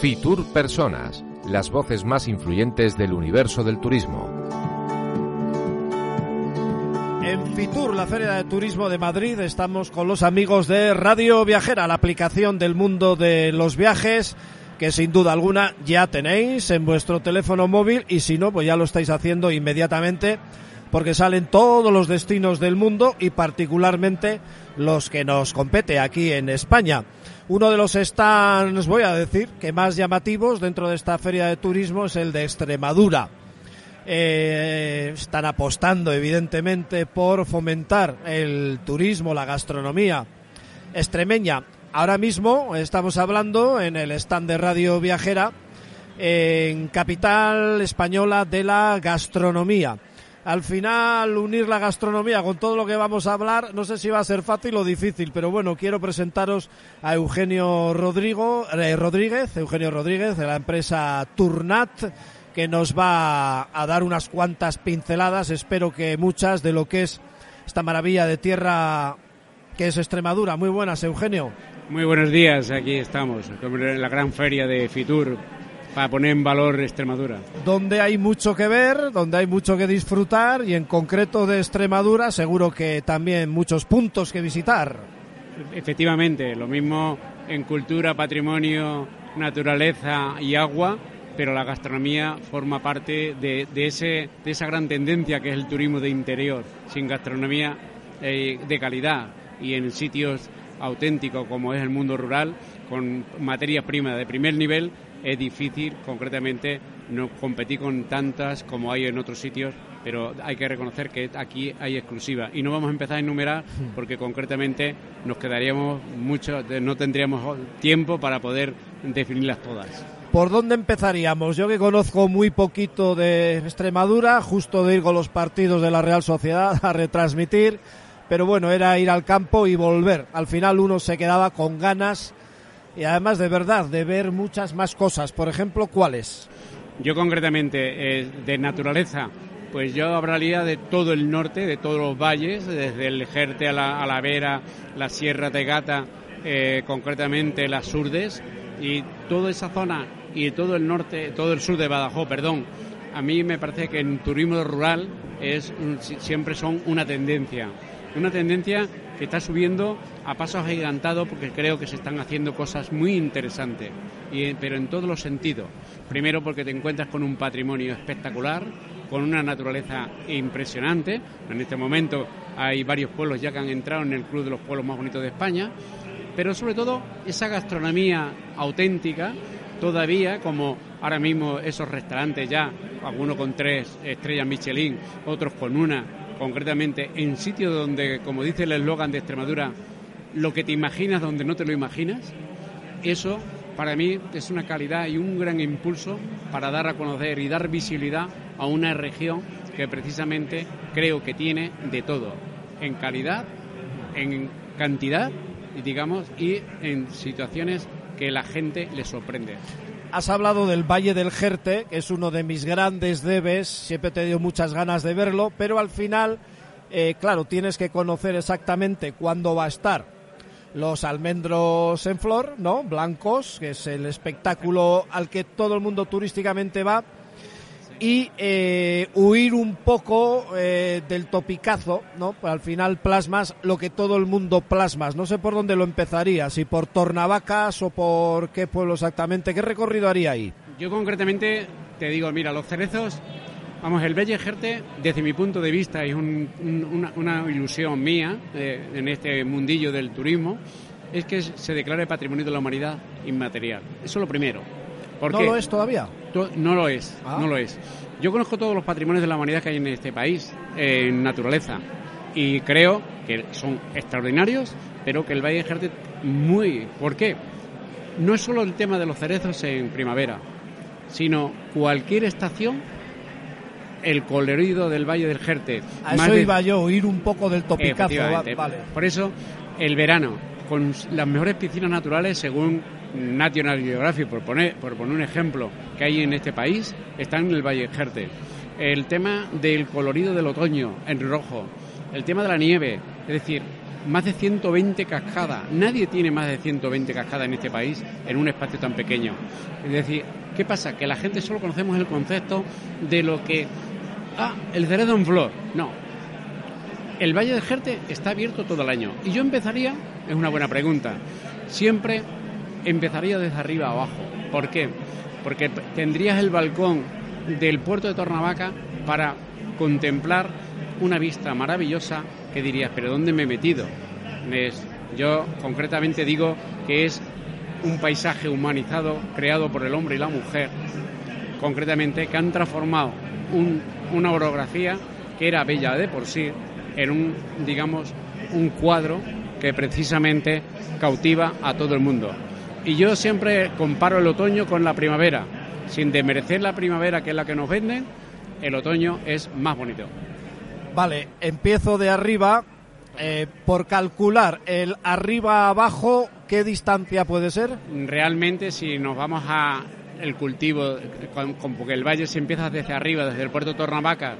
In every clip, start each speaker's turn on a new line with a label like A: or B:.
A: Fitur Personas, las voces más influyentes del universo del turismo.
B: En Fitur, la Feria de Turismo de Madrid, estamos con los amigos de Radio Viajera, la aplicación del mundo de los viajes que sin duda alguna ya tenéis en vuestro teléfono móvil y si no, pues ya lo estáis haciendo inmediatamente porque salen todos los destinos del mundo y particularmente los que nos compete aquí en España. Uno de los stands, voy a decir, que más llamativos dentro de esta feria de turismo es el de Extremadura. Eh, están apostando, evidentemente, por fomentar el turismo, la gastronomía extremeña. Ahora mismo estamos hablando en el stand de Radio Viajera en capital española de la gastronomía al final unir la gastronomía con todo lo que vamos a hablar, no sé si va a ser fácil o difícil, pero bueno, quiero presentaros a Eugenio Rodrigo, eh, Rodríguez, Eugenio Rodríguez de la empresa Turnat, que nos va a dar unas cuantas pinceladas, espero que muchas, de lo que es esta maravilla de tierra que es Extremadura. Muy buenas, Eugenio.
C: Muy buenos días, aquí estamos, en la gran feria de Fitur, para poner en valor Extremadura.
B: Donde hay mucho que ver, donde hay mucho que disfrutar y en concreto de Extremadura seguro que también muchos puntos que visitar.
C: Efectivamente, lo mismo en cultura, patrimonio, naturaleza y agua, pero la gastronomía forma parte de, ese, de esa gran tendencia que es el turismo de interior, sin gastronomía eh, de calidad y en sitios auténticos como es el mundo rural, con materias primas de primer nivel, es difícil concretamente no competir con tantas como hay en otros sitios, pero hay que reconocer que aquí hay exclusiva y no vamos a empezar a enumerar porque concretamente nos quedaríamos mucho, no tendríamos tiempo para poder definirlas todas.
B: ¿Por dónde empezaríamos? Yo que conozco muy poquito de Extremadura, justo de ir con los partidos de la Real Sociedad a retransmitir, pero bueno, era ir al campo y volver. Al final uno se quedaba con ganas y además de verdad de ver muchas más cosas. Por ejemplo, ¿cuáles?
C: Yo concretamente eh, de naturaleza, pues yo hablaría de todo el norte, de todos los valles, desde el Jerte a la, Vera, la Sierra de Gata, eh, concretamente las Surdes y toda esa zona y todo el norte, todo el sur de Badajoz, perdón. A mí me parece que en turismo rural es siempre son una tendencia, una tendencia que está subiendo a pasos agigantados porque creo que se están haciendo cosas muy interesantes, y, pero en todos los sentidos. Primero porque te encuentras con un patrimonio espectacular, con una naturaleza impresionante. En este momento hay varios pueblos ya que han entrado en el club de los pueblos más bonitos de España, pero sobre todo esa gastronomía auténtica, todavía como ahora mismo esos restaurantes ya, algunos con tres estrellas Michelin, otros con una, concretamente en sitios donde, como dice el eslogan de Extremadura, lo que te imaginas donde no te lo imaginas, eso para mí es una calidad y un gran impulso para dar a conocer y dar visibilidad a una región que precisamente creo que tiene de todo, en calidad, en cantidad, digamos, y en situaciones que la gente le sorprende
B: has hablado del Valle del Jerte, que es uno de mis grandes debes, siempre te dio muchas ganas de verlo, pero al final, eh, claro, tienes que conocer exactamente cuándo va a estar los almendros en flor, ¿no? Blancos, que es el espectáculo al que todo el mundo turísticamente va y eh, huir un poco eh, del topicazo, ¿no? Pues al final plasmas lo que todo el mundo plasmas. No sé por dónde lo empezaría, si por Tornavacas o por qué pueblo exactamente. ¿Qué recorrido haría ahí?
C: Yo concretamente te digo, mira, los cerezos, vamos, el Belle Gerte, desde mi punto de vista, es una, ilusión mía eh, en este mundillo del turismo, es que se declare Patrimonio de la Humanidad inmaterial. Eso es lo primero.
B: ¿No lo es todavía?
C: No lo es, ah. no lo es. Yo conozco todos los patrimonios de la humanidad que hay en este país, en naturaleza, y creo que son extraordinarios, pero que el Valle de Jerte muy... ¿Por qué? No es solo el tema de los cerezos en primavera, sino cualquier estación el colorido del Valle del Jerte.
B: A eso iba yo, oír un poco del topicazo. vale.
C: Por eso, el verano, con las mejores piscinas naturales, según National Geographic, por poner, por poner un ejemplo que hay en este país, están en el Valle del Jerte. El tema del colorido del otoño en rojo, el tema de la nieve, es decir, más de 120 cascadas. Nadie tiene más de 120 cascadas en este país en un espacio tan pequeño. Es decir, ¿qué pasa? Que la gente solo conocemos el concepto de lo que ah, el cerezo en flor. No. El Valle de Jerte está abierto todo el año. Y yo empezaría, es una buena pregunta, siempre empezaría desde arriba abajo. ¿Por qué? Porque tendrías el balcón del puerto de Tornavaca para contemplar una vista maravillosa que dirías, pero ¿dónde me he metido? yo concretamente digo que es un paisaje humanizado creado por el hombre y la mujer, concretamente, que han transformado una orografía que era bella de por sí en un, digamos, un cuadro que precisamente cautiva a todo el mundo. Y yo siempre comparo el otoño con la primavera. Sin demerecer la primavera, que es la que nos venden, el otoño es más bonito.
B: Vale, empiezo de arriba. Eh, por calcular el arriba abajo, ¿qué distancia puede ser?
C: Realmente, si nos vamos a el cultivo, porque el valle se empieza desde arriba, desde el puerto de Tornavaca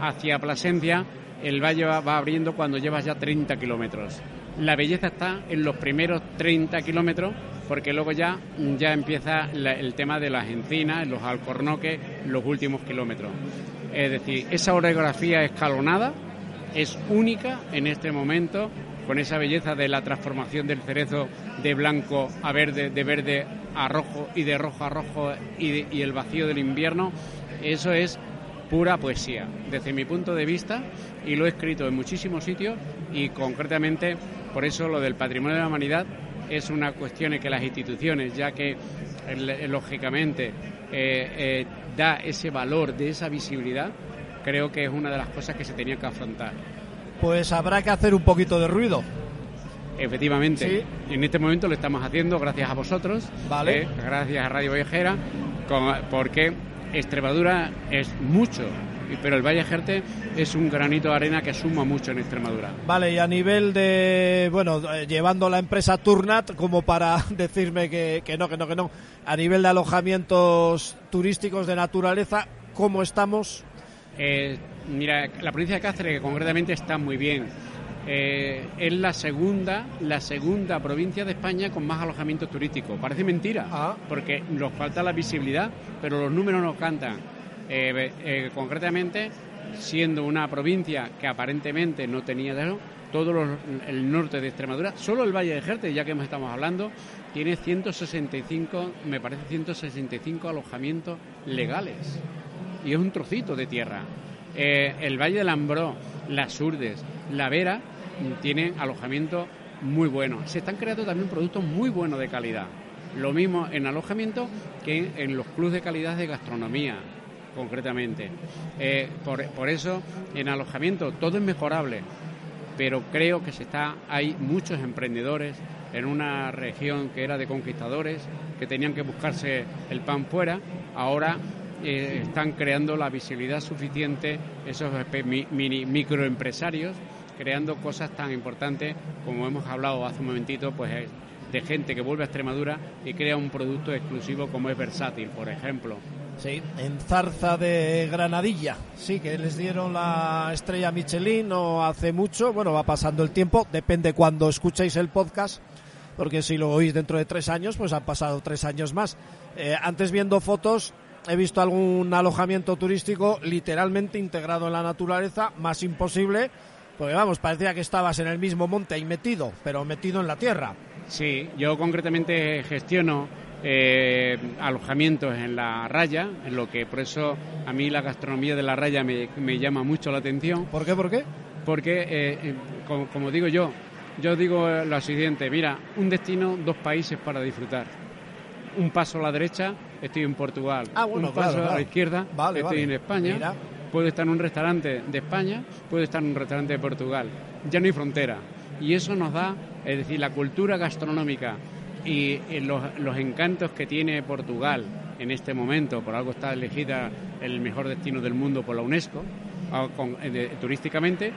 C: hacia Plasencia, el valle va, abriendo cuando llevas ya 30 kilómetros. La belleza está en los primeros 30 kilómetros, porque luego ya, ya empieza el tema de las encinas, los alcornoques, los últimos kilómetros. Es decir, esa orografía escalonada es única en este momento, con esa belleza de la transformación del cerezo de blanco a verde, de verde a rojo y de rojo a rojo y, el vacío del invierno, eso es pura poesía, desde mi punto de vista, y lo he escrito en muchísimos sitios y concretamente por eso lo del patrimonio de la humanidad es una cuestión que las instituciones, ya que lógicamente eh, eh, da ese valor de esa visibilidad, creo que es una de las cosas que se tenía que afrontar.
B: Pues habrá que hacer un poquito de ruido.
C: Efectivamente. En este momento lo estamos haciendo gracias a vosotros.
B: Vale.
C: Eh, gracias a Radio Viajera, porque Extremadura es mucho pero el Valle Jerte es un granito de arena que suma mucho en Extremadura.
B: Vale, y a nivel de, bueno, eh, llevando la empresa Turnat como para decirme que, no, que no, que no, a nivel de alojamientos turísticos de naturaleza, ¿cómo estamos?
C: Eh, mira, la provincia de Cáceres que concretamente está muy bien. Eh, es la segunda, la segunda provincia de España con más alojamientos turísticos. Parece mentira, ah. porque nos falta la visibilidad, pero los números nos cantan. Eh, eh, concretamente, siendo una provincia que aparentemente no tenía de todo el norte de Extremadura, solo el Valle de Jerte, ya que estamos hablando, tiene 165, me parece 165 alojamientos legales. Y es un trocito de tierra. Eh, el Valle del Ambró, las Urdes, la Vera, tienen alojamiento muy buenos. Se están creando también productos muy buenos de calidad. Lo mismo en alojamiento que en los clubes de calidad de gastronomía, concretamente. Eh, por, eso, en alojamiento todo es mejorable, pero creo que se está, hay muchos emprendedores en una región que era de conquistadores, que tenían que buscarse el pan fuera, ahora eh, están creando la visibilidad suficiente esos mini, microempresarios, creando cosas tan importantes como hemos hablado hace un momentito, pues de gente que vuelve a Extremadura y crea un producto exclusivo como es versátil, por ejemplo.
B: Sí, en Zarza de Granadilla. Sí, que les dieron la estrella Michelin no hace mucho. Bueno, va pasando el tiempo. Depende cuando escuchéis el podcast. Porque si lo oís dentro de tres años, pues han pasado tres años más. Eh, antes viendo fotos, he visto algún alojamiento turístico literalmente integrado en la naturaleza, más imposible. Porque vamos, parecía que estabas en el mismo monte ahí metido, pero metido en la tierra.
C: Sí, yo concretamente gestiono eh, alojamientos en la raya, en lo que por eso a mí la gastronomía de la raya me, llama mucho la atención.
B: ¿Por qué? ¿Por qué?
C: Porque, eh, eh, como, digo yo, yo digo lo siguiente, mira, un destino, dos países para disfrutar. Un paso a la derecha estoy en Portugal.
B: Ah, bueno,
C: un paso
B: claro,
C: a la
B: claro.
C: izquierda,
B: Vale,
C: estoy
B: vale.
C: en España.
B: Mira.
C: Puedo estar en un restaurante de España, puedo estar en un restaurante de Portugal. Ya no hay frontera. Y eso nos da, es decir, la cultura gastronómica y eh, los, los encantos que tiene Portugal en este momento, por algo está elegida el mejor destino del mundo por la UNESCO, ah, eh, turísticamente.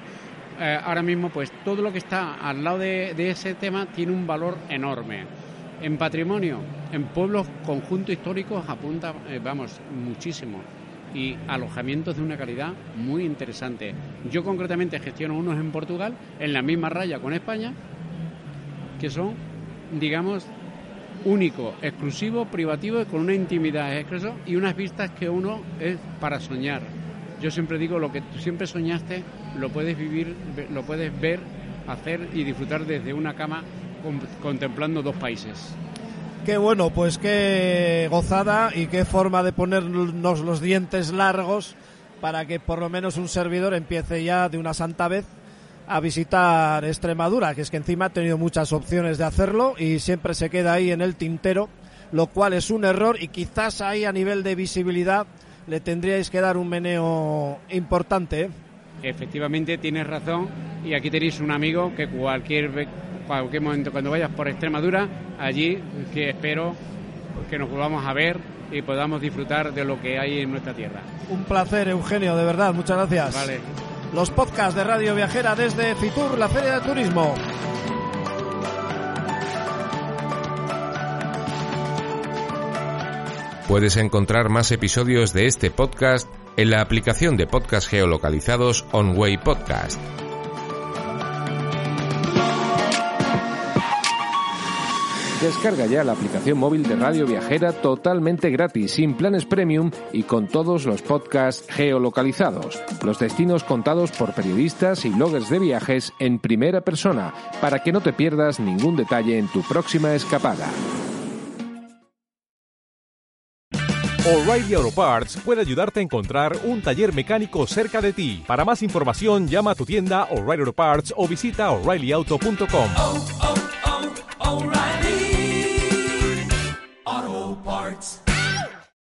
C: Eh, ahora mismo, pues todo lo que está al lado de, ese tema tiene un valor enorme. En patrimonio, en pueblos, conjuntos históricos apunta, vamos, muchísimo. Y alojamientos de una calidad muy interesante. Yo concretamente gestiono unos en Portugal, en la misma raya con España, que son, digamos, único, exclusivo, privativo y con una intimidad exceso y unas vistas que uno es para soñar. Yo siempre digo lo que tú siempre soñaste, lo puedes vivir, lo puedes ver, hacer y disfrutar desde una cama con- contemplando dos países.
B: Qué bueno, pues qué gozada y qué forma de ponernos los dientes largos para que por lo menos un servidor empiece ya de una santa vez a visitar Extremadura, que es que encima ha tenido muchas opciones de hacerlo y siempre se queda ahí en el tintero, lo cual es un error y quizás ahí a nivel de visibilidad le tendríais que dar un meneo importante. ¿eh?
C: Efectivamente tienes razón y aquí tenéis un amigo que cualquier cualquier momento cuando vayas por Extremadura allí que espero que nos volvamos a ver y podamos disfrutar de lo que hay en nuestra tierra.
B: Un placer, Eugenio, de verdad, muchas gracias.
C: Vale.
B: Los podcasts de Radio Viajera desde Fitur, la Feria de Turismo.
A: Puedes encontrar más episodios de este podcast en la aplicación de podcast geolocalizados OnWay Podcast. Descarga ya la aplicación móvil de Radio Viajera totalmente gratis, sin planes premium y con todos los podcasts geolocalizados. Los destinos contados por periodistas y bloggers de viajes en primera persona, para que no te pierdas ningún detalle en tu próxima escapada.
D: O'Reilly Auto Parts puede ayudarte a encontrar un taller mecánico cerca de ti. Para más información, llama a tu tienda O'Reilly Auto Parts o visita oreillyauto.com.